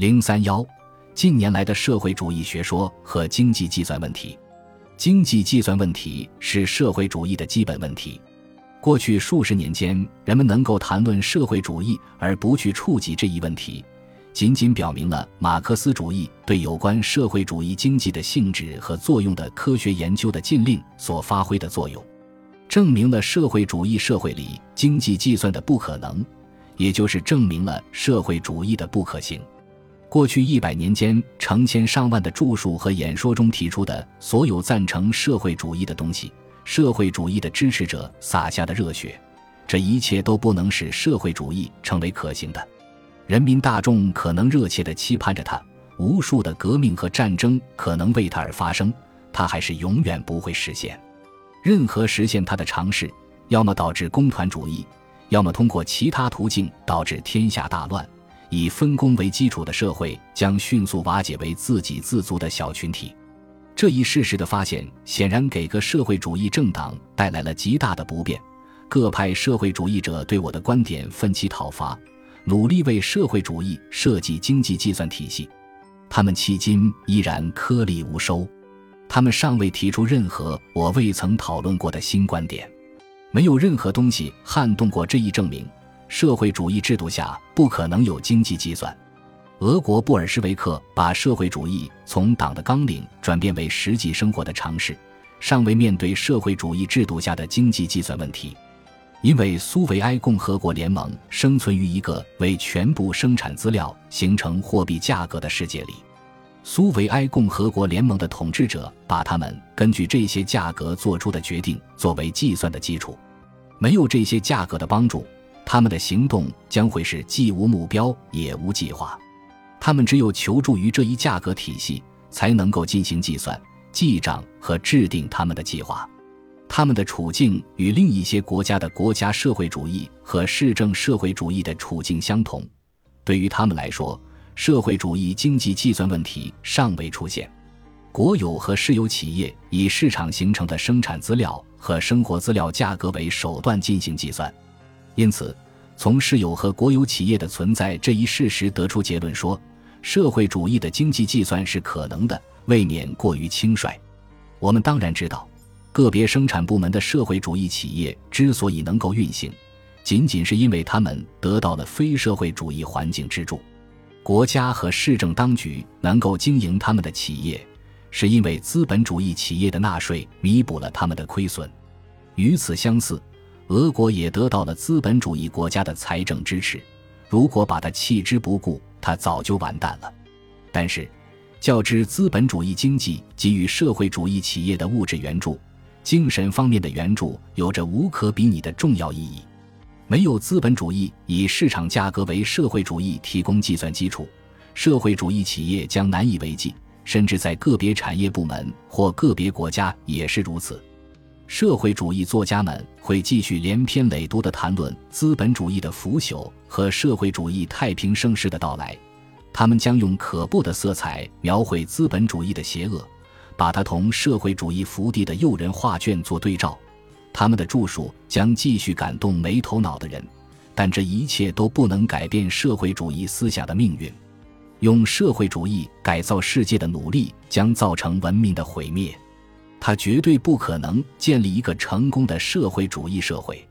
零三幺，近年来的社会主义学说和经济计算问题。经济计算问题是社会主义的基本问题。过去数十年间，人们能够谈论社会主义而不去触及这一问题，仅仅表明了马克思主义对有关社会主义经济的性质和作用的科学研究的禁令所发挥的作用，证明了社会主义社会里经济计算的不可能。也就是证明了社会主义的不可行。过去一百年间，成千上万的著述和演说中提出的所有赞成社会主义的东西，社会主义的支持者洒下的热血，这一切都不能使社会主义成为可行的。人民大众可能热切地期盼着它，无数的革命和战争可能为它而发生，它还是永远不会实现。任何实现它的尝试，要么导致工团主义。要么通过其他途径导致天下大乱，以分工为基础的社会将迅速瓦解为自给自足的小群体。这一事实的发现显然给各社会主义政党带来了极大的不便。各派社会主义者对我的观点奋起讨伐，努力为社会主义设计经济计算体系。他们迄今依然颗粒无收，他们尚未提出任何我未曾讨论过的新观点。没有任何东西撼动过这一证明：社会主义制度下不可能有经济计算。俄国布尔什维克把社会主义从党的纲领转变为实际生活的尝试，尚未面对社会主义制度下的经济计算问题。因为苏维埃共和国联盟生存于一个为全部生产资料形成货币价格的世界里，苏维埃共和国联盟的统治者把他们根据这些价格做出的决定作为计算的基础。没有这些价格的帮助，他们的行动将会是既无目标也无计划。他们只有求助于这一价格体系，才能够进行计算、记账和制定他们的计划。他们的处境与另一些国家的国家社会主义和市政社会主义的处境相同。对于他们来说，社会主义经济计算问题尚未出现。国有和私有企业以市场形成的生产资料和生活资料价格为手段进行计算，因此，从私有和国有企业的存在这一事实得出结论说，社会主义的经济计算是可能的，未免过于轻率。我们当然知道，个别生产部门的社会主义企业之所以能够运行，仅仅是因为他们得到了非社会主义环境支柱。国家和市政当局能够经营他们的企业。是因为资本主义企业的纳税弥补了他们的亏损，与此相似，俄国也得到了资本主义国家的财政支持。如果把它弃之不顾，它早就完蛋了。但是，较之资本主义经济给予社会主义企业的物质援助，精神方面的援助有着无可比拟的重要意义。没有资本主义以市场价格为社会主义提供计算基础，社会主义企业将难以为继。甚至在个别产业部门或个别国家也是如此。社会主义作家们会继续连篇累牍地谈论资本主义的腐朽和社会主义太平盛世的到来，他们将用可怖的色彩描绘资本主义的邪恶，把它同社会主义福地的诱人画卷做对照。他们的著述将继续感动没头脑的人，但这一切都不能改变社会主义思想的命运。用社会主义改造世界的努力将造成文明的毁灭，他绝对不可能建立一个成功的社会主义社会。